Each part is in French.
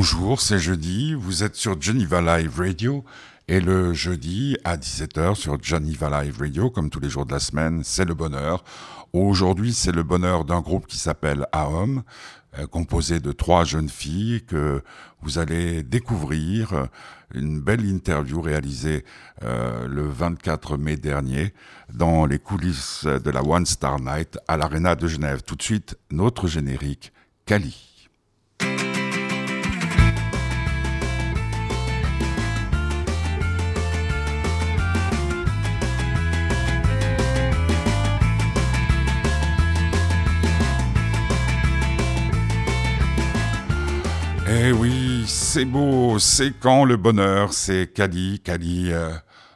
Bonjour, c'est jeudi, vous êtes sur Geneva Live Radio et le jeudi à 17h sur Geneva Live Radio, comme tous les jours de la semaine, c'est le bonheur. Aujourd'hui, c'est le bonheur d'un groupe qui s'appelle AOM, euh, composé de trois jeunes filles que vous allez découvrir. Une belle interview réalisée euh, le 24 mai dernier dans les coulisses de la One Star Night à l'Arena de Genève. Tout de suite, notre générique, Cali. Eh oui, c'est beau, c'est quand le bonheur, c'est Kali, Kali, euh,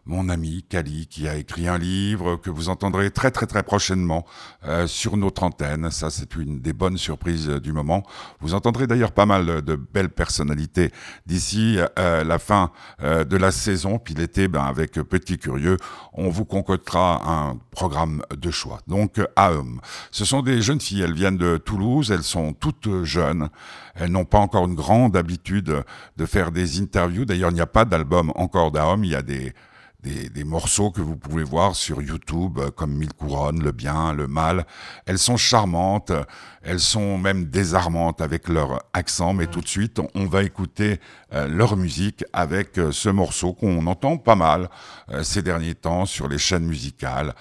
mon ami Kali, qui a écrit un livre que vous entendrez très très très prochainement euh, sur notre antenne. Ça, c'est une des bonnes surprises euh, du moment. Vous entendrez d'ailleurs pas mal de belles personnalités d'ici euh, la fin de la saison. Puis l'été, ben, avec Petit Curieux, on vous concoctera un programme de choix. Donc, AOM. Ce sont des jeunes filles. Elles viennent de Toulouse. Elles sont toutes jeunes. Elles n'ont pas encore une grande habitude de faire des interviews. D'ailleurs, il n'y a pas d'album encore d'AOM. Il y a des des, morceaux que vous pouvez voir sur YouTube, euh, comme Mille couronnes, Le bien, le mal. Elles sont charmantes, elles sont même désarmantes avec leur accent, mais tout de suite, on va écouter euh, leur musique avec euh, ce morceau qu'on entend pas mal ces derniers temps sur les chaînes musicales,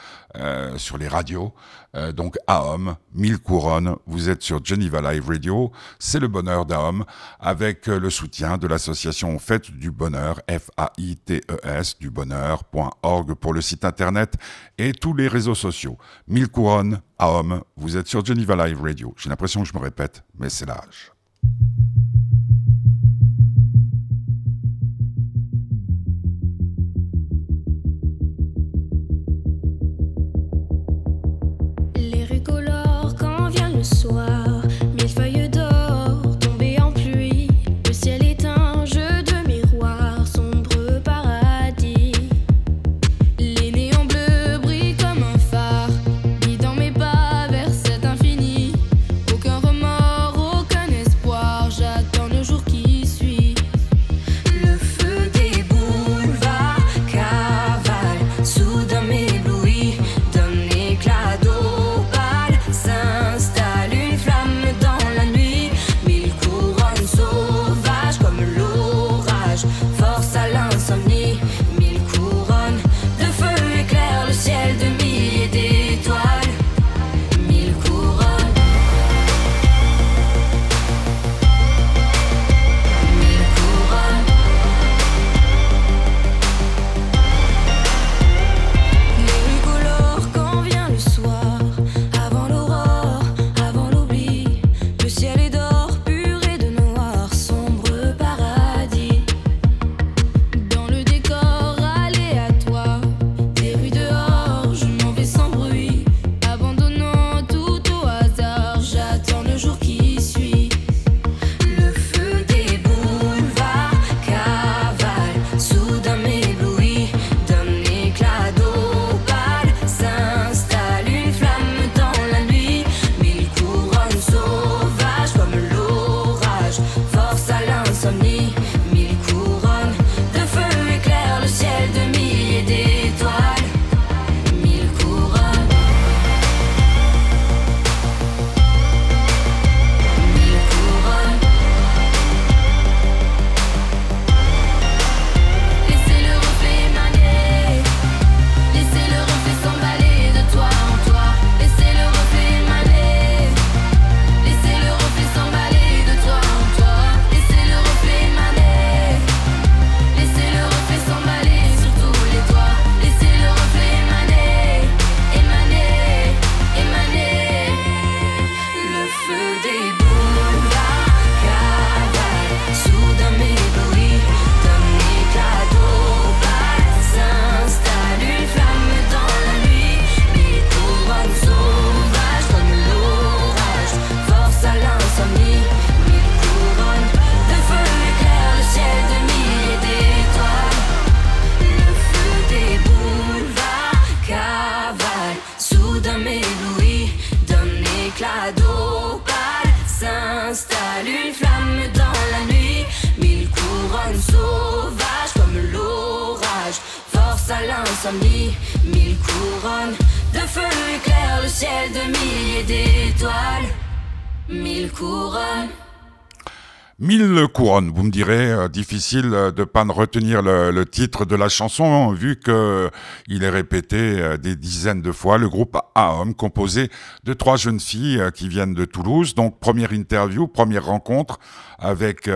sur les radios. donc AOM, Mille couronnes, vous êtes sur Geneva Live Radio, c'est le bonheur d'AOM, avec le soutien de l'association Fête du Bonheur, F-A-I-T-E-S, du bonheur pour le site internet et tous les réseaux sociaux. Mille couronnes à homme, vous êtes sur Geneva Live Radio. J'ai l'impression que je me répète, mais c'est l'âge. D'étoiles. Mille couronnes. Mille couronnes, vous me direz, euh, difficile euh, de pas retenir le, titre de la chanson, vu que il est répété euh, des dizaines de fois. Le groupe AOM, composé de trois jeunes filles qui viennent de Toulouse. Donc, première interview, première rencontre avec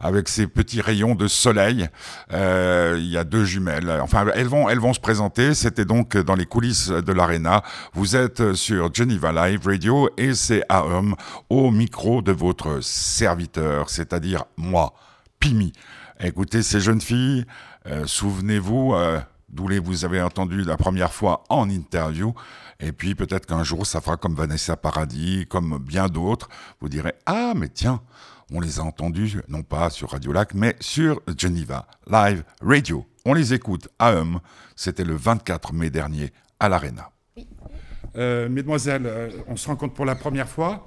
avec ces petits rayons de soleil. Il y a deux jumelles. Enfin, elles vont elles vont se présenter. C'était donc dans les coulisses de l'arena. Vous êtes sur Geneva Live Radio et c'est AOM au micro de votre serviteur c'est-à-dire moi, Pimi. Écoutez ces jeunes filles, euh, souvenez-vous euh, d'où les vous avez entendu la première fois en interview, et puis peut-être qu'un jour ça fera comme Vanessa Paradis, comme bien d'autres, vous direz ah mais tiens, on les a entendus non pas sur Radio Lac, mais sur Geneva Live Radio. On les écoute à Hum, c'était le 24 mai dernier à l'Arena. Euh, mesdemoiselles, on se rencontre pour la première fois.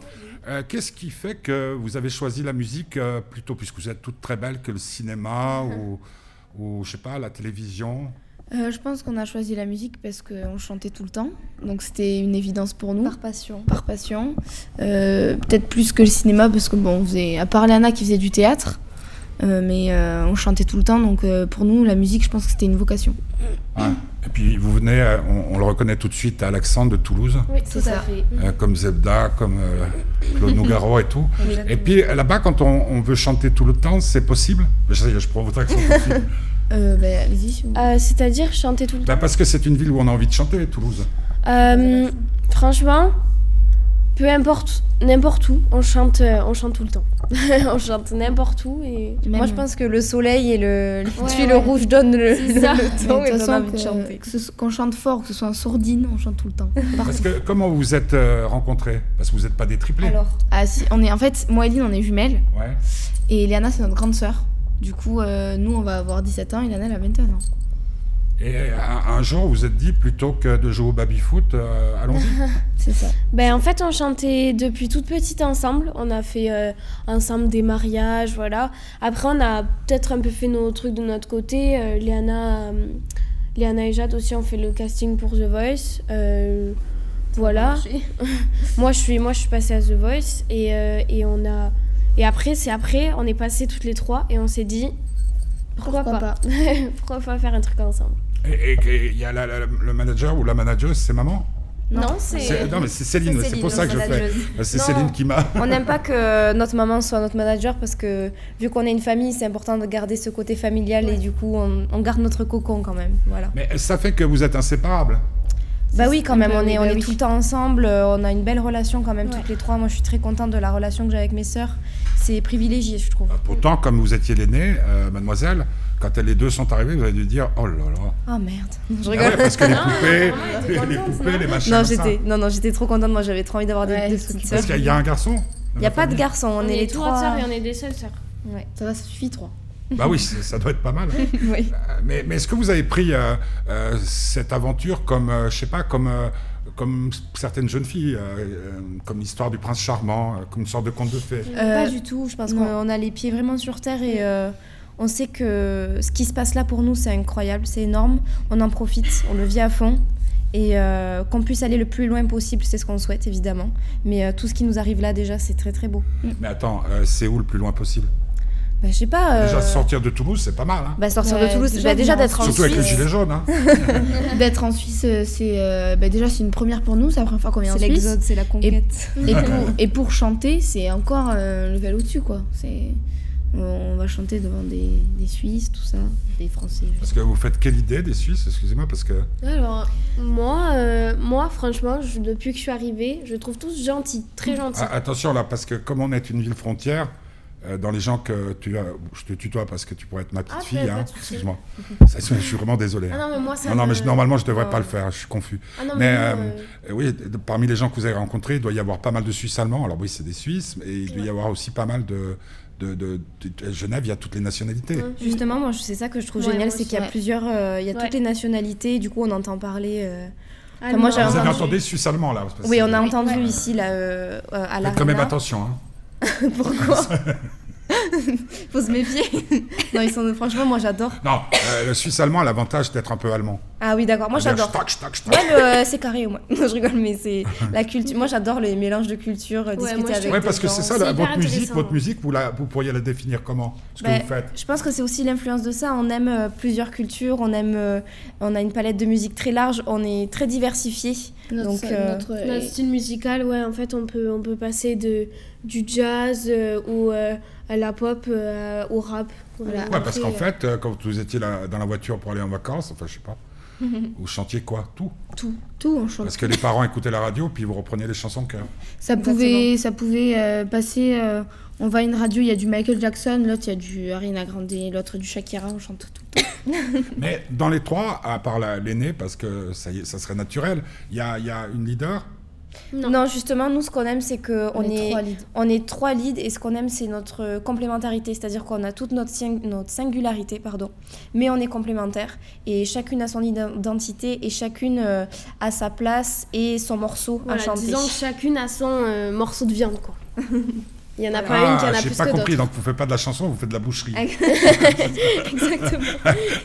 Euh, qu'est-ce qui fait que vous avez choisi la musique euh, plutôt, puisque vous êtes toutes très belles, que le cinéma ou, ou, je sais pas, la télévision? Euh, je pense qu'on a choisi la musique parce qu'on chantait tout le temps, donc c'était une évidence pour nous. Par passion. Par passion. Peut-être plus que le cinéma parce que bon, on faisait, à part Lana qui faisait du théâtre, mais on chantait tout le temps, donc pour nous la musique, je pense que c'était une vocation. Et puis vous venez, euh, on, le reconnaît tout de suite à l'accent de Toulouse. Oui, tout à fait. Euh, comme Zebda, comme euh, Claude Nougaro et tout. Et puis là-bas, quand on, veut chanter tout le temps, c'est possible? Je, je prends votre accent euh, bah, euh, C'est-à-dire chanter tout le bah, temps? Parce que c'est une ville où on a envie de chanter, Toulouse. franchement, peu importe, n'importe où, on chante, on chante tout le temps. on chante n'importe où. Et moi, je pense que le soleil et le, ouais, le rouge donnent le, le, et envie de chanter. Qu'on chante fort, que ce soit en sourdine, on chante tout le temps. Parce que comment vous vous êtes euh, rencontrés? Parce que vous n'êtes pas des triplés. Alors, ah, si, on est, en fait, moi et Lynn, on est jumelles. Ouais. Et Léana, c'est notre grande sœur. Du coup, euh, nous, on va avoir 17 ans et Léana, elle a 21 ans. Et un, jour, vous êtes dit, plutôt que de jouer au baby-foot, euh, allons-y. c'est ça. Ben, en fait, on chantait depuis toute petite ensemble. On a fait euh, ensemble des mariages, voilà. Après, on a peut-être un peu fait nos trucs de notre côté. Euh, Léana, Léana et Jade aussi ont fait le casting pour The Voice. voilà. moi, je suis, moi, je suis passée à The Voice. Et, et, on a... et après, c'est après, on est passé toutes les trois et on s'est dit, pourquoi, pas, pas? Pourquoi pas faire un truc ensemble? Et il y a le manager ou la manageuse, c'est maman? Non, c'est. Non, mais c'est Céline, c'est pour ça que je fais. C'est Céline qui m'a. On n'aime pas que notre maman soit notre manager parce que, vu qu'on est une famille, c'est important de garder ce côté familial et du coup, on, garde notre cocon quand même. Voilà. Mais ça fait que vous êtes inséparables bah oui, quand même, on est, on est tout le temps ensemble, on a une belle relation quand même toutes les trois. Moi, je suis très contente de la relation que j'ai avec mes sœurs. C'est privilégié, je trouve. Pourtant, comme vous étiez l'aînée, euh, mademoiselle, quand les deux sont arrivés, vous avez dû dire oh là là. Oh merde. Je ah rigole. parce que les poupées, les, poupées, les machins. Non, j'étais, non, non, j'étais trop contente. Moi, j'avais trop envie d'avoir des, petites sœurs. Parce qu'il y a un garçon. Il n'y a pas de garçon. On, est les trois sœurs et on est des seules sœurs. Ouais. Ça va, ça suffit trois. Bah oui, ça doit être pas mal. Hein. oui. Euh, mais, mais est-ce que vous avez pris euh, euh, cette aventure comme, je sais pas, comme, comme certaines jeunes filles, comme l'histoire du prince charmant, comme une sorte de conte de fées? Pas du tout. Je pense qu'on a les pieds vraiment sur terre et on sait que ce qui se passe là pour nous, c'est incroyable, c'est énorme. On en profite, on le vit à fond. Et euh, qu'on puisse aller le plus loin possible, c'est ce qu'on souhaite, évidemment. Mais euh, tout ce qui nous arrive là, déjà, c'est très très beau. Mais attends, euh, c'est où le plus loin possible? Bah, je sais pas. Déjà sortir de Toulouse, c'est pas mal. Hein. Bah, sortir de Toulouse, déjà, déjà d'être en Suisse. Surtout avec les gilets jaunes. Hein. d'être en Suisse, c'est bah, déjà c'est une première pour nous. C'est la première fois qu'on vient en Suisse. C'est l'exode, c'est la conquête. Et, pour, et, pour, chanter, c'est encore un level au-dessus, quoi. C'est on va chanter devant des, Suisses, tout ça, des Français. Parce que vous faites quelle idée des Suisses Excusez-moi, parce que. Alors, moi, euh, moi franchement, depuis que je suis arrivée, je trouve tous gentils, très gentils. Ah, attention là, parce que comme on est une ville frontière, euh, dans les gens que tu as, je te tutoie parce que tu pourrais être ma petite ah, fille, hein, excuse-moi. je suis vraiment désolé. Ah non, mais moi, ça non, mais normalement, je ne devrais pas le faire, je suis confus. Ah non, mais, euh, oui, parmi les gens que vous avez rencontrés, il doit y avoir pas mal de Suisses allemands. Alors oui, c'est des Suisses, mais il doit y avoir aussi pas mal de, de, Genève, il y a toutes les nationalités. Justement, moi, c'est ça que je trouve génial, c'est qu'il y a plusieurs, euh, il y a toutes les nationalités, du coup, on entend parler. Euh... Moi, Vous entendu... avez entendu suisse allemand là Oui, on a entendu ici là, euh, à la. Faites quand même attention. Hein. Pourquoi? Faut se méfier. non, ils sont franchement, moi j'adore. Non, euh, le Suisse allemand a l'avantage d'être un peu allemand. Ah oui, d'accord. Moi j'adore. Ouais, euh, c'est carré au moins. Non, je rigole, mais c'est la culture. Moi j'adore les mélanges de cultures, euh, moi, discuter je avec. Ouais, des parce que gens. c'est ça, la- votre musique, votre musique, vous, la, vous pourriez la définir comment Ce que Bah, vous faites? Je pense que c'est aussi l'influence de ça. On aime euh, plusieurs cultures, on aime, euh, on a une palette de musique très large, on est très diversifié. Notre, Donc, euh, notre- Notre style musical, ouais, en fait, on peut, on peut passer de, du jazz euh, ou euh, à la pop euh, au rap. Voilà. Ouais, parce qu'en euh, fait, euh, quand vous étiez là- dans la voiture pour aller en vacances, enfin, je sais pas, vous chantiez quoi? Tout. tout, tout, on chante. Parce que les parents écoutaient la radio, puis vous repreniez les chansons de cœur. Ça pouvait, ça pouvait euh, passer. euh, on va à une radio, il y a du Michael Jackson, l'autre il y a du Ariana Grande, l'autre du Shakira, on chante tout. Mais dans les trois, à part la- l'aîné, parce que ça, y est, ça serait naturel, il y a, il y a une leader. Non. Non. justement, nous ce qu'on aime, c'est que on, est, trois leads. on est trois leads et ce qu'on aime, c'est notre complémentarité, c'est-à-dire qu'on a toute notre, sing- notre singularité, pardon, mais on est complémentaires et chacune a son identité et chacune euh, a sa place et son morceau Voilà, à chanter. disons que chacune a son euh, morceau de viande, quoi. Il y en a pas Ah, une qui en a j'ai plus pas que compris, d'autres. donc vous faites pas de la chanson, vous faites de la boucherie. Exactement.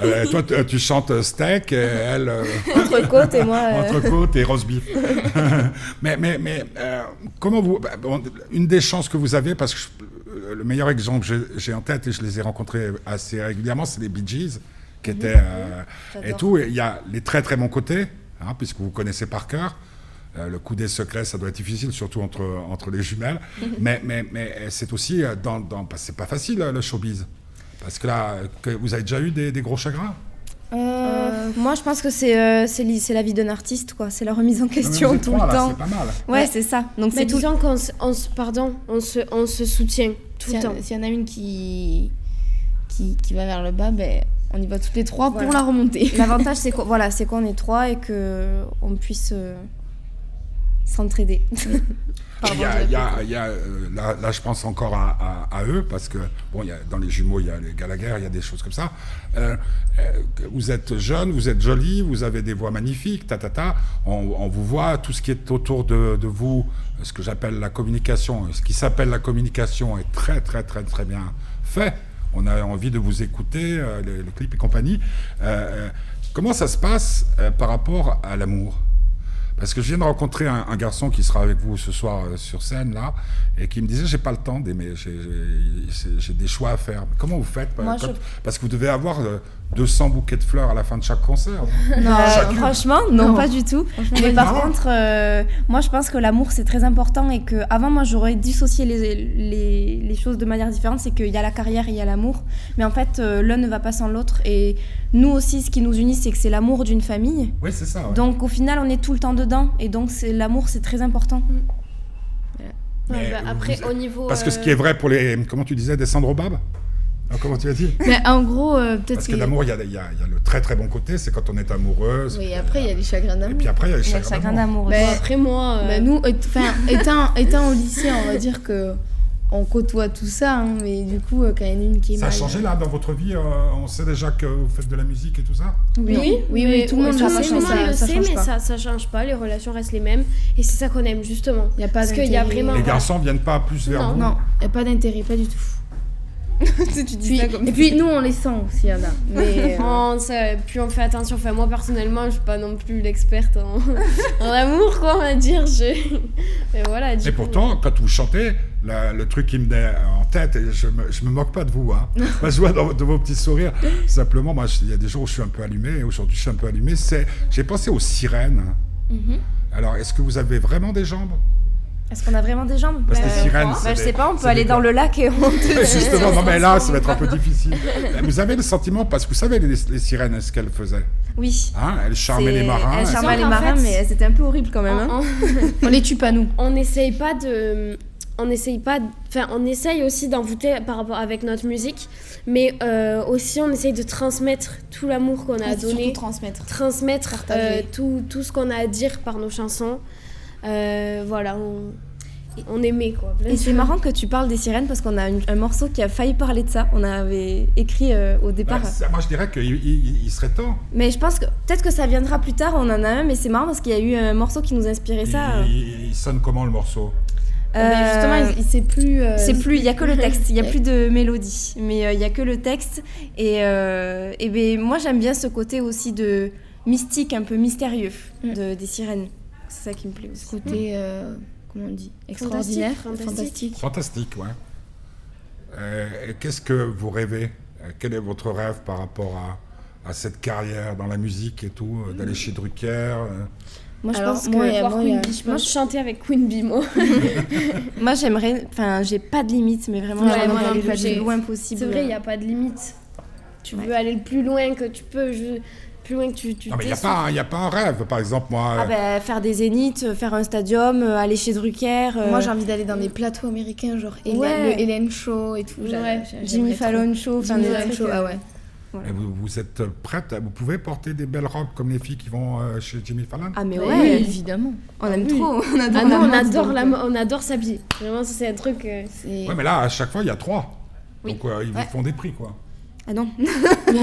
Euh, toi, tu, tu chantes steak, et elle, euh, Entrecôte et moi. euh, entrecôte et roast beef. mais mais, mais euh, comment vous. bah, bon, une des chances que vous avez, parce que je- le meilleur exemple que j'ai- j'ai en tête, et je les ai rencontrés assez régulièrement, c'est les Bee Gees, qui étaient. euh, et tout. Il y a les très très bons côtés, hein, puisque vous connaissez par cœur. Euh, le coup des secrets, ça doit être difficile, surtout entre, entre les jumelles. mais mais, mais c'est aussi euh, dans. dans parce que c'est pas facile, euh, le showbiz. Parce que là, euh, que vous avez déjà eu des, des gros chagrins? Euh, moi, je pense que c'est euh, c'est li- c'est la vie d'un artiste, quoi. C'est la remise en question tout trois, le là, temps. C'est pas mal. Ouais, c'est ça. Donc Mais c'est tout. disons qu'on se, on se- pardon, on se, on se soutient tout le temps. s'il y en a une qui, qui, qui va vers le bas, ben, on y va toutes les trois pour la remonter. L'avantage, c'est qu'on voilà, c'est qu'on est trois et que on puisse euh, s'entraider. Il y a, il y a- il y a, euh, là, là, je pense encore à, à- à eux, parce que bon, il y a, dans les jumeaux, il y a les Gallagher, il y a des choses comme ça. Euh, euh, vous êtes jeune, vous êtes jolie, vous avez des voix magnifiques, ta, ta, ta. On, on vous voit, tout ce qui est autour de, de vous, ce que j'appelle la communication, ce qui s'appelle la communication est très, très, très, très bien fait. On a envie de vous écouter, euh, les, les clips et compagnie. Comment ça se passe euh, par rapport à l'amour? Parce que je viens de rencontrer un, un garçon qui sera avec vous ce soir euh, sur scène là, et qui me disait j'ai pas le temps d'aimer, j'ai- des choix à faire. Comment vous faites Moi, quand- je- Parce que vous devez avoir euh, 200 bouquets de fleurs à la fin de chaque concert. Non, Chacune. franchement, non, Non. pas du tout. Mais par contre, euh, moi, je pense que l'amour, c'est très important et que avant, moi, j'aurais dissocié les, les, les choses de manière différente. C'est qu'il y a la carrière et il y a l'amour. Mais en fait, euh, l'un ne va pas sans l'autre. Et nous aussi, ce qui nous unit, c'est que c'est l'amour d'une famille. Oui, c'est ça. ouais. Donc, au final, on est tout le temps dedans. Et donc, c'est l'amour, c'est très important. Ouais, bah, vous- après, vous- au niveau. Parce que ce euh, qui est vrai pour les. Comment tu disais, des Sandro-Bab Ah, Comment tu as dit Mais en gros, euh, peut-être Parce que que. l'amour, il y a, y y le très très bon côté, c'est quand on est amoureuse. Oui, après, il y a les chagrins Et d'amour. puis après, il y a les y chagrins chagrin d'amour. Après, moi. euh, Bah, nous, et- enfin, étant, étant au lycée, on va dire que on côtoie tout ça, hein, mais du coup, euh, quand il y en a une qui est Ça a changé là dans votre vie euh, On sait déjà que vous faites de la musique et tout ça Oui, oui, oui, mais tout le monde le sait, mais ça, mais pas. ça, ça change pas. Les relations restent les mêmes. Et c'est ça qu'on aime, justement. Il n'y a pas Parce qu'il y a vraiment- Les garçons viennent pas plus vers Non. vous Non, il n'y a pas d'intérêt, pas du tout. tu dis Puis- ça comme et puis nous, on les sent aussi, il y en a. Mais, euh, On sait- plus on fait attention. Enfin, moi, personnellement, je suis pas non plus l'experte en, en amour, quoi, on va dire. Je... Mais voilà, du Et coup, pourtant, quand vous chantez, la- le truc qui me venait en tête, et je me, je me moque pas de vous, hein. moi, je vois dans, dans vos petits sourires, simplement, moi, il y a des jours où je suis un peu allumé, et aujourd'hui je suis un peu allumé, c'est, j'ai pensé aux sirènes. Mhm. Alors, est-ce que vous avez vraiment des jambes? Est-ce qu'on a vraiment des jambes Parce que Bah, les sirènes, bah, c'est je sais pas, on peut aller dans le lac et on te Justement, non mais là, ça va être un peu difficile. Vous avez le sentiment, parce que vous savez, les, les sirènes, ce qu'elles faisaient Oui. hein Elles charmaient les marins. Elle elles- charmait les marins, fait- mais c'était un peu horrible quand même. on- hein. on- on les tue pas, nous. on n'essaye pas de on n'essaye pas enfin on essaye aussi d'envoûter par rapport avec notre musique mais euh, aussi on essaye de transmettre tout l'amour qu'on a donné Surtout transmettre. transmettre Partager. euh, tout, tout ce qu'on a à dire par nos chansons Euh, voilà on, on aimait quoi Et c'est marrant que tu parles des sirènes parce qu'on a une- un morceau qui a failli parler de ça. On avait écrit euh, au départ. Ouais, ça, moi, je dirais qu'il il- il serait temps. Mais je pense que peut-être que ça viendra plus tard. On en a un, mais c'est marrant parce qu'il y a eu un morceau qui nous inspirait ça. Il, il sonne comment le morceau? Mais justement, il, sait plus. euh, C'est plus, il y a que le texte, il y a plus de mélodie, mais euh, il y a que le texte. Et, euh, et ben, moi j'aime bien ce côté aussi de mystique, un peu mystérieux Mm. de, des sirènes. C'est ça qui me plaît aussi. Ce côté, euh, comment on dit, extraordinaire, fantastique. fantastique. Fantastique, ouais. Euh, Qu'est-ce que vous rêvez Euh, Quel est votre rêve par rapport à, à cette carrière dans la musique et tout euh, D'aller chez Drucker euh, Moi je Alors, pense moi, que voir moi, a- Bee, je pense chanter avec Queen Bee, moi. moi j'aimerais, enfin j'ai pas de limite, mais vraiment Ouais, j'aimerais moi aller le plus loin possible. C'est vrai, il n'y a pas de limite. Tu Ouais. veux aller le plus loin que tu peux, je- plus loin que tu. tu Non, mais il n'y a, pas un- y a pas un rêve. Par exemple, moi, Ah euh, ben, faire des zéniths, faire un stadium, euh, aller chez Drucker. euh, Moi, j'ai envie d'aller dans des plateaux américains, genre Hélène- Ouais. le Hélène Show et tout. Ouais. Jimmy. Fallon Show, Jimmy des Fallon Show, ah ouais. vous, vous êtes prête Vous pouvez porter des belles robes comme les filles qui vont euh, chez Jimmy Fallon? Ah mais Oui, ouais, évidemment. on aime Oui. trop, on adore Ah non, la on adore, la, on adore s'habiller. Vraiment, ça, c'est un truc. euh, Ouais, mais là, à chaque fois, il y a trois. Oui. Donc, euh, ils Ouais. vous font des prix, quoi. Ah non,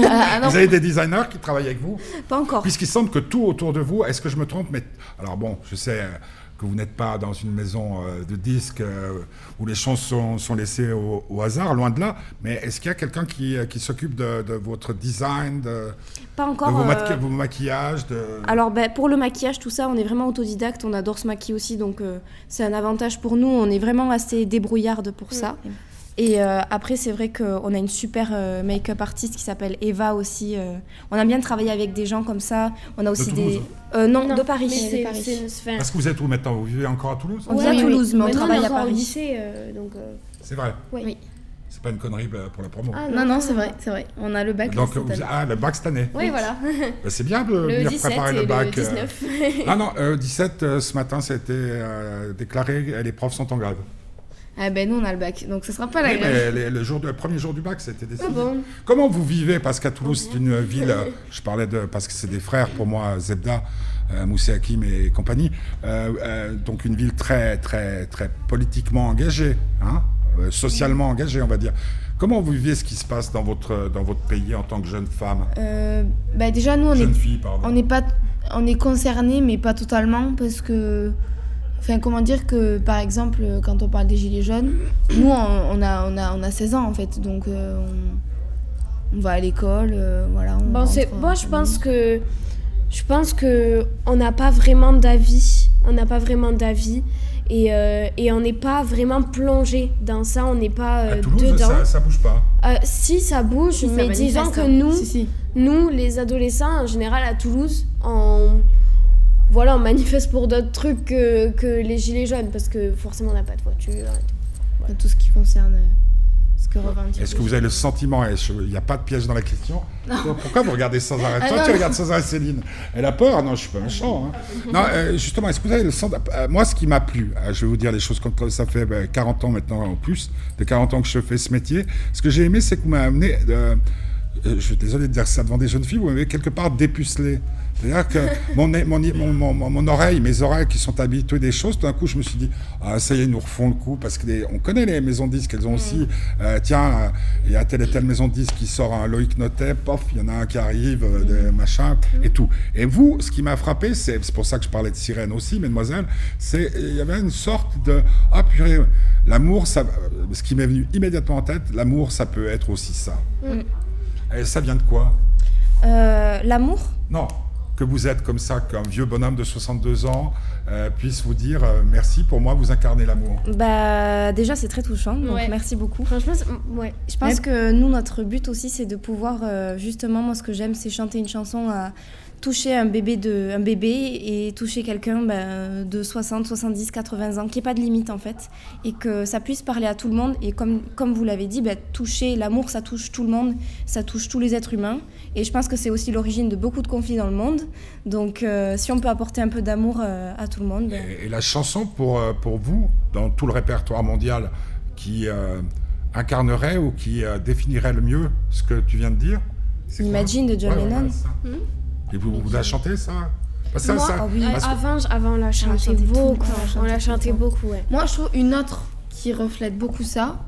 Ah, ah, non. Vous avez des designers qui travaillent avec vous pas encore. Puisqu'il semble que tout autour de vous, est-ce que je me trompe mais Alors bon, je sais euh, que vous n'êtes pas dans une maison euh, de disques euh, où les chansons sont laissées au, au hasard, loin de là, mais est-ce qu'il y a quelqu'un qui, qui s'occupe de, de votre design, de, Pas de encore. vos, euh, maqui- vos maquillages de... Alors ben, pour le maquillage, tout ça, on est vraiment autodidacte, on adore se maquiller aussi, donc euh, c'est un avantage pour nous, on est vraiment assez débrouillarde pour ça. Et euh, après, c'est vrai qu'on a une super euh, make-up artiste qui s'appelle Eva aussi. euh, on a bien travaillé avec des gens comme ça. On a aussi Toulouse des... Euh, non, non, de Paris. mais c'est- Paris. c'est- c'est- Parce que vous êtes où maintenant? Vous vivez encore à Toulouse? On vit à Oui, oui. Toulouse, mais on travaille est à encore au Paris. lycée, euh, donc. euh, C'est vrai Oui. Oui. C'est pas une connerie euh, pour la promo. Ah, Non, non, c'est vrai, c'est vrai. On a le bac. Donc, cette vous- année. ah, le bac cette année. Oui, voilà. Ben, c'est bien de Le venir 17 préparer et le bac. le euh. 19. Ah non, euh, 17 euh, ce matin, ça a été euh, déclaré, les profs sont en grève. Ah ben nous, on a le bac, donc ce sera pas la Oui, grève. mais les- le, jour de- le premier jour du bac, décidé. Ah bon Comment vous vivez? Parce qu'à Toulouse, c'est une ville, euh, je parlais de, parce que c'est des frères pour moi, Zebda, euh, Moussé Hakim et compagnie, euh, euh, donc une ville très, très, très politiquement engagée, hein, socialement engagée, on va dire. Comment vous vivez ce qui se passe dans votre, dans votre pays en tant que jeune femme? Bah déjà, nous, on Jeune est, fille, pardon. on est pas, on est concerné, mais pas totalement, parce que, enfin, comment dire que, par exemple, quand on parle des gilets jaunes, nous, on, on a, on a, on a 16 ans en fait, donc euh, on, on va à l'école, euh, voilà. on Bon, c'est, rentre, moi, je pense que je pense que on n'a pas vraiment d'avis. On n'a pas vraiment d'avis et, euh, et on n'est pas vraiment plongé dans ça. On n'est pas À euh, Toulouse, dedans. ça, ça bouge pas. Euh, si ça bouge, mais disons que hein. nous, Si, si. nous, les adolescents en général à Toulouse, on voilà, on manifeste pour d'autres trucs que, que les gilets jaunes parce que forcément on n'a pas de voiture. et tout. Tout ce qui concerne euh, ce que revendique. Est-ce que vous avez le sentiment, il n'y a pas de piège dans la question, pourquoi vous regardez sans arrêt Ah Toi, non, tu regardes sans arrêt Céline. Elle a peur Ah Non, je suis pas méchant. hein. Non, euh, justement, est-ce que vous avez le sentiment Moi, ce qui m'a plu, euh, je vais vous dire les choses comme ça fait ben, 40 ans maintenant, en plus, de 40 ans que je fais ce métier. Ce que j'ai aimé, c'est que vous m'avez amené... euh, euh, je suis désolé de dire ça devant des jeunes filles, vous m'avez quelque part dépucelé. C'est-à-dire que mon, nez- mon, mon, mon, mon- mon oreille, mes oreilles qui sont habituées des choses, tout d'un coup, je me suis dit, ah, ça y est, ils nous refont le coup, parce qu'on connaît les maisons de disques, elles ont aussi, euh, tiens, euh, il y a telle et telle maison de disques qui sort un Loïc Notet, pof, il y en a un qui arrive, euh, des machins, et tout. Et vous, ce qui m'a frappé, c'est c'est pour ça que je parlais de sirène aussi, mesdemoiselles, c'est il y avait une sorte de, ah purée, l'amour, ça, euh, ce qui m'est venu immédiatement en tête, l'amour, ça peut être aussi ça. Et ça vient de quoi? Euh, L'amour? Non, que vous êtes comme ça, qu'un vieux bonhomme de 62 ans euh, puisse vous dire euh, merci, pour moi, vous incarnez l'amour. Bah déjà c'est très touchant, donc Ouais. merci beaucoup. Franchement, ouais. Je pense que nous, notre but aussi, c'est de pouvoir, euh, justement, moi, ce que j'aime, c'est chanter une chanson à toucher un bébé, de, un bébé et toucher quelqu'un ben, de 60, 70, 80 ans, qui n'y ait pas de limite, en fait, et que ça puisse parler à tout le monde. Et comme, comme vous l'avez dit, ben, toucher l'amour, ça touche tout le monde, ça touche tous les êtres humains. Et je pense que c'est aussi l'origine de beaucoup de conflits dans le monde. Donc, euh, si on peut apporter un peu d'amour euh, à tout le monde, ben, Et, et la chanson, pour, euh, pour vous, dans tout le répertoire mondial, qui euh, incarnerait ou qui euh, définirait le mieux ce que tu viens de dire Imagine de John Ouais, Lennon. ouais. Et vous, vous la chantez, ça Moi, ça- ah oui. parce que- avant, avant on l'a chanté chantait beaucoup. on l'a chantait beaucoup, ouais. Moi, je trouve une autre qui reflète beaucoup ça,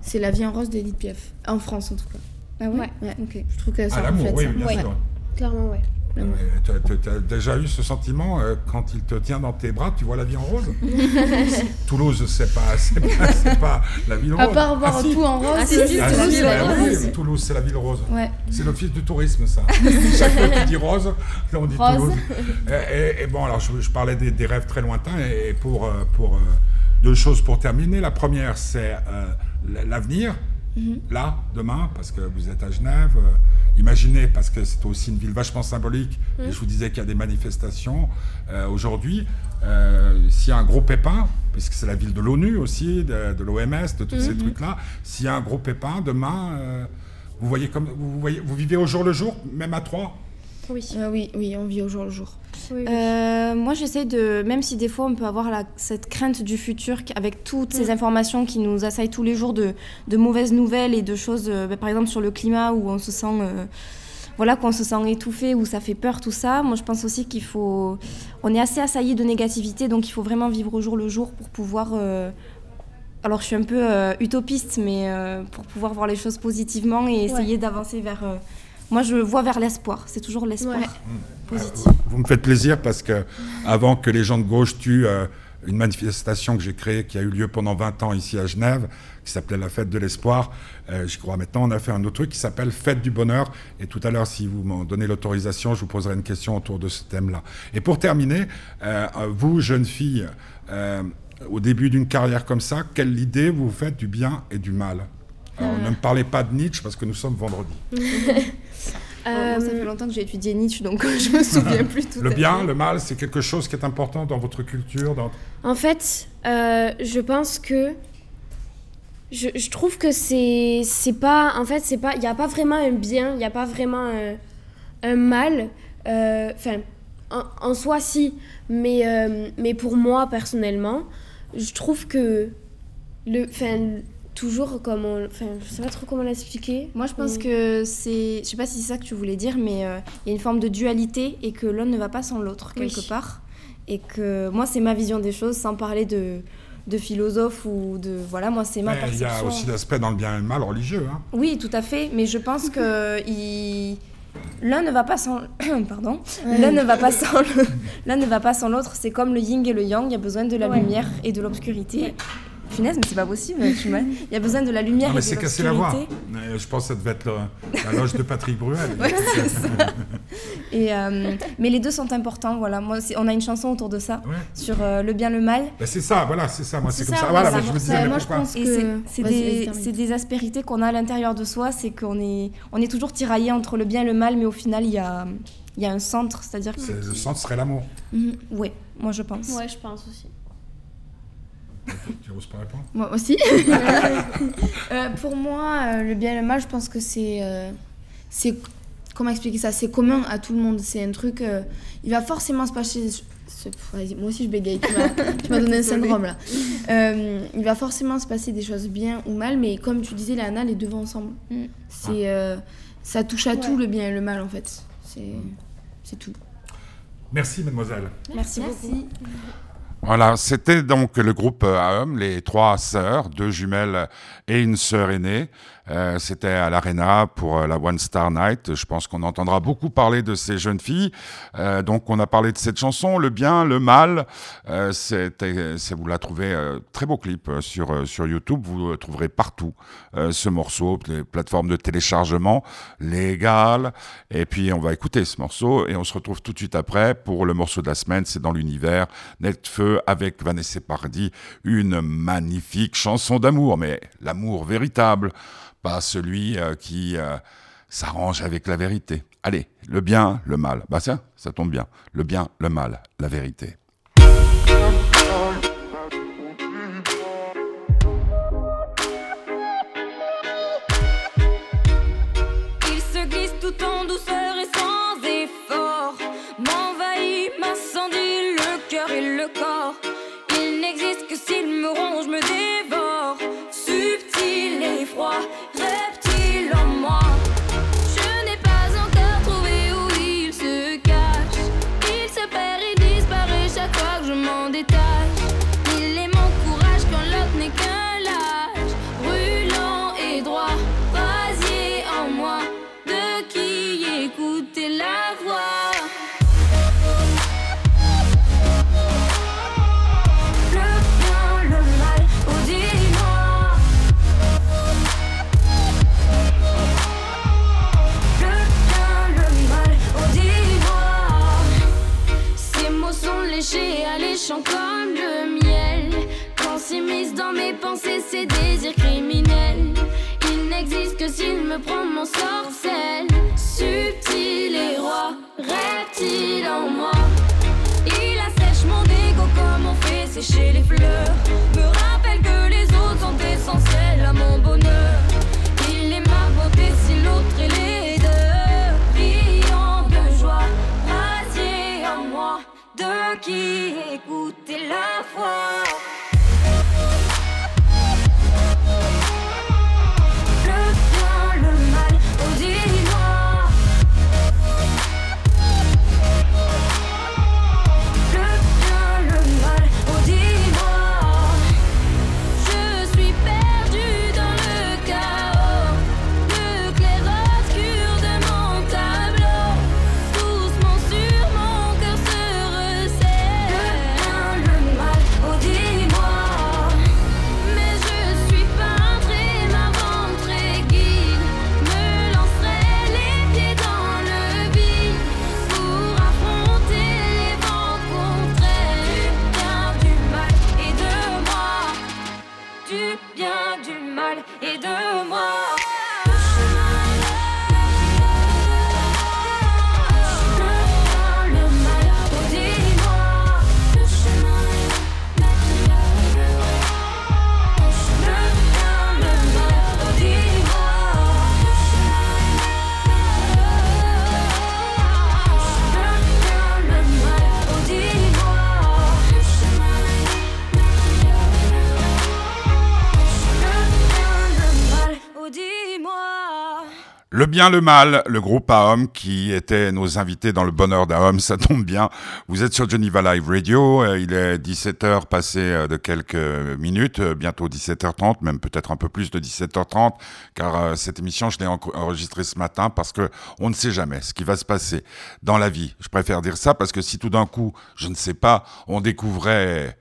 c'est La vie en rose d'Edith Piaf. En France, en tout cas. Ah ouais, Ouais. Je trouve que ça Ah, l'amour, reflète oui, ça. bien Ouais. sûr. Clairement, ouais. Tu as déjà eu ce sentiment euh, quand il te tient dans tes bras, tu vois la vie en rose Toulouse, c'est pas, pas, pas la ville rose. À part voir ah, tout en rose, ah, c'est ah, la ville rose. Toulouse, c'est la ville rose. Ouais. C'est l'office du tourisme, ça. Chaque fois qu'il dit rose, on dit Toulouse. Et, bon, alors je, parlais des, rêves très lointains et pour, euh, pour euh, deux choses pour terminer. La première, c'est l'avenir. Mhm. Là, demain, parce que vous êtes à Genève, imaginez, parce que c'est aussi une ville vachement symbolique, et je vous disais qu'il y a des manifestations euh, aujourd'hui, euh, s'il y a un gros pépin, puisque c'est la ville de l'ONU aussi, de, l'OMS, de tous ces mhm. trucs-là, s'il y a un gros pépin, demain, euh, vous voyez comme vous voyez, vous vivez au jour le jour, même à trois. Oui. oui, oui, on vit au jour le jour. moi, j'essaie de, même si des fois on peut avoir la, cette crainte du futur avec toutes ces mm. informations qui nous assaillent tous les jours de, de mauvaises nouvelles et de choses, bah, par exemple sur le climat où on se sent voilà, qu'on se sent étouffé ou ça fait peur, tout ça. Moi, je pense aussi qu'il faut. On est assez assailli de négativité, donc il faut vraiment vivre au jour le jour pour pouvoir. Euh, alors, je suis un peu euh, utopiste, mais euh, pour pouvoir voir les choses positivement et essayer d'avancer vers. Moi, je vois vers l'espoir. C'est toujours l'espoir positif. Vous me faites plaisir parce que avant que les gens de gauche tuent une manifestation que j'ai créée qui a eu lieu pendant 20 ans ici à Genève, qui s'appelait la fête de l'espoir. Euh, je crois maintenant on a fait un autre truc qui s'appelle fête du bonheur. Et tout à l'heure, si vous m'en donnez l'autorisation, je vous poserai une question autour de ce thème-là. Et pour terminer, euh, vous, jeune fille, euh, au début d'une carrière comme ça, quelle idée vous faites du bien et du mal? Alors, ne me parlez pas de Nietzsche parce que nous sommes vendredi. ça fait longtemps que j'ai étudié Nietzsche, donc je me souviens plus tout Le bien, le mal, c'est quelque chose qui est important dans votre culture dans... En fait, je pense que je, je, trouve que c'est c'est pas en fait c'est pas il n'y a pas vraiment un bien il n'y a pas vraiment un, un mal euh, enfin en, en, soi si mais euh, mais pour moi personnellement je trouve que le enfin toujours comme on enfin je sais pas trop comment l'expliquer moi je pense que c'est je sais pas si c'est ça que tu voulais dire mais euh, il y a une forme de dualité et que l'un ne va pas sans l'autre quelque part et que moi c'est ma vision des choses sans parler de de philosophe ou de voilà moi c'est ma mais perception. Il y a aussi l'aspect dans le bien et le mal religieux. Hein. Oui, tout à fait, mais je pense que il... l'un ne va pas sans pardon, l'un ne va pas sans l'un ne va pas sans l'autre. C'est comme le yin et le yang. Il y a besoin de la lumière et de l'obscurité. Punaise, mais c'est pas possible. Il y a besoin de la lumière. Non, mais c'est cassé la voix. Je pense que ça devait être la, loge de Patrick Bruel. Et, euh, mais les deux sont importants. Voilà, moi, on a une chanson autour de ça sur euh, le bien, le mal. Ben, c'est ça, voilà, c'est ça. Moi, c'est comme ça. Voilà, je me disais, moi, je pense que c'est des, des, aspérités qu'on a à l'intérieur de soi. C'est qu'on est, on est toujours tiraillé entre le bien et le mal, mais au final, il y a, il y a un centre, c'est-à-dire que le centre serait l'amour. Mhm. Oui, moi, je pense. Ouais, je pense aussi. Tu n'oses pas répondre Moi aussi. Euh, pour moi, euh, le bien et le mal, je pense que c'est. Euh, c'est comment expliquer ça? C'est commun à tout le monde. C'est un truc. il va forcément se passer. Moi aussi, je bégaye. Tu m'as donné un syndrome là. il va forcément se passer des choses bien ou mal, mais comme tu disais, Léana, les deux vont ensemble. Mm. C'est, ça touche à tout le bien et le mal en fait. C'est, c'est tout. Merci, mademoiselle. Merci, Merci. beaucoup. Voilà, c'était donc le groupe AOM, les trois sœurs, deux jumelles et une sœur aînée. Euh, c'était à l'Arena pour euh, la One Star Night. Je pense qu'on entendra beaucoup parler de ces jeunes filles. Euh, donc, on a parlé de cette chanson, le bien, le mal. Euh, vous la trouvez euh, très beau clip sur sur YouTube. Vous trouverez partout ce morceau, les plateformes de téléchargement légales. Et puis, on va écouter ce morceau et on se retrouve tout de suite après pour le morceau de la semaine. C'est dans l'univers Netfeu avec Vanessa Paradis, une magnifique chanson d'amour, mais l'amour véritable celui euh, qui euh, s'arrange avec la vérité. Allez, le bien, le mal. Bah ça, ça tombe bien. Le bien, le mal, la vérité. Le bien, le mal, le groupe AOM qui était nos invités dans le bonheur d'AOM, ça tombe bien. Vous êtes sur Geneva Live Radio, euh, il est 17h passé euh, de quelques minutes, euh, bientôt 17h30, même peut-être un peu plus de 17h30, car cette émission, je l'ai en- enregistrée ce matin parce que on ne sait jamais ce qui va se passer dans la vie. Je préfère dire ça parce que si tout d'un coup, je ne sais pas, on découvrait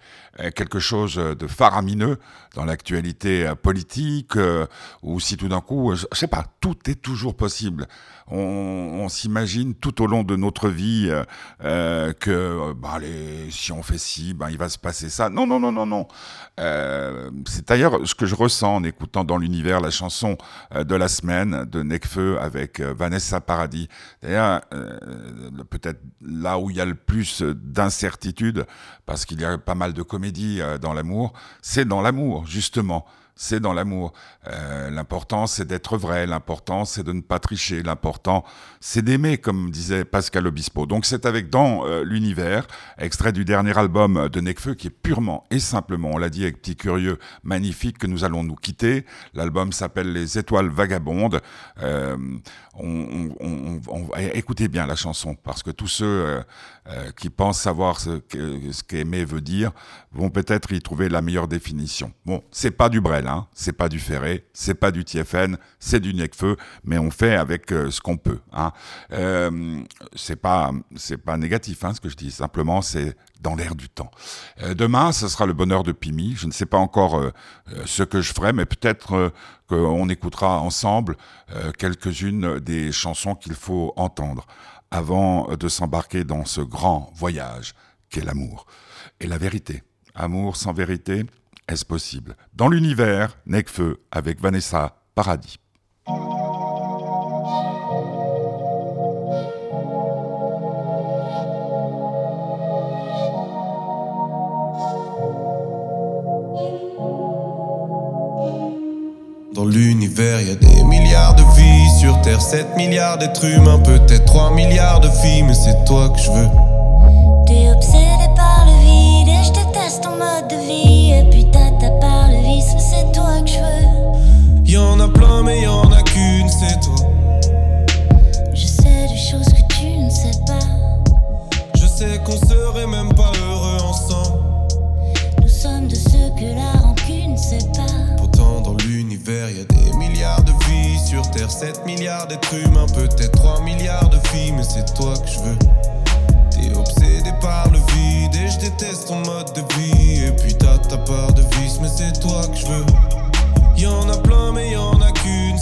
quelque chose de faramineux dans l'actualité euh, politique, euh, ou si tout d'un coup, euh, je je sais pas, tout est toujours possible. On, s'imagine tout au long de notre vie que bah, si on fait ci, ben, il va se passer ça. Non, non, non, non, non. C'est d'ailleurs ce que je ressens en écoutant dans l'univers la chanson de la semaine de Necfeu avec Vanessa Paradis. D'ailleurs, peut-être là où il y a le plus d'incertitude, parce qu'il y a pas mal de comédie dans l'amour, c'est dans l'amour, justement. C'est dans l'amour. Euh, l'important, c'est d'être vrai. L'important, c'est de ne pas tricher. L'important, c'est d'aimer, comme disait Pascal Obispo. Donc, c'est avec Dans euh, l'univers, extrait du dernier album de Necfeu, qui est purement et simplement, on l'a dit avec Petit Curieux, magnifique, que nous allons nous quitter. L'album s'appelle Les Étoiles Vagabondes. Euh, on, écoutez bien la chanson, parce que tous ceux euh, qui pensent savoir ce que- ce qu'aimer veut dire vont peut-être y trouver la meilleure définition. Bon, c'est pas du Brel, hein, c'est pas du Ferré, c'est pas du TFN, c'est du Necfeu, mais on fait avec euh, ce qu'on peut. Hein. Euh, c'est pas c'est pas négatif, hein, ce que je dis. Simplement, c'est dans l'air du temps. Euh, demain, ce sera le bonheur de Pimi. Je ne sais pas encore ce que je ferai, mais peut-être qu'on écoutera ensemble quelques-unes des chansons qu'il faut entendre avant de s'embarquer dans ce grand voyage qu'est l'amour. Et la vérité. Amour sans vérité, est-ce possible? Dans l'univers, Necfeu avec Vanessa Paradis. Dans l'univers, y a des milliards de vies. Sur Terre, 7 milliards d'êtres humains. Peut-être 3 milliards de filles, mais c'est toi que je veux. T'es obsédé par le vide et je déteste ton mode de vie. Et puis t'as par le vice, mais c'est toi que je veux. Y en a plein, mais y en a qu'une, c'est toi. 7 milliards d'êtres humains. Peut-être 3 milliards de filles, mais c'est toi que je veux. T'es obsédé par le vide et je déteste ton mode de vie. Et puis t'as ta part de vice, mais c'est toi que je veux. Y en a plein, mais y en a qu'une,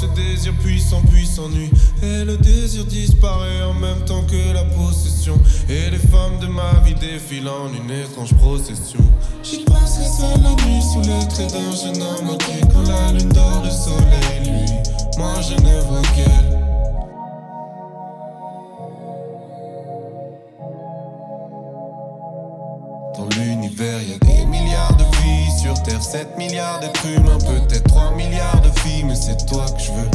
ce désir puissant puis s'ennuie. Et le désir disparaît en même temps que la possession. Et les femmes de ma vie défilent en une étrange procession. J'y penserai seul la nuit sous les traits d'un jeune homme. Quand la lune dort, le soleil, lui, moi je ne vois qu'elle. L'univers, y a des milliards de vies sur Terre, 7 milliards d'êtres humains, peut-être 3 milliards de filles, mais c'est toi que je veux.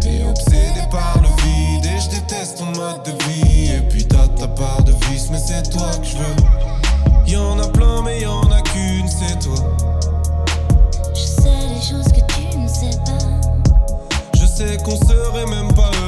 T'es obsédé par le vide et je déteste ton mode de vie. Et puis t'as ta part de vice, mais c'est toi que je veux. Y'en a plein, mais y'en a qu'une, c'est toi. Je sais les choses que tu ne sais pas. Je sais qu'on serait même pas heureux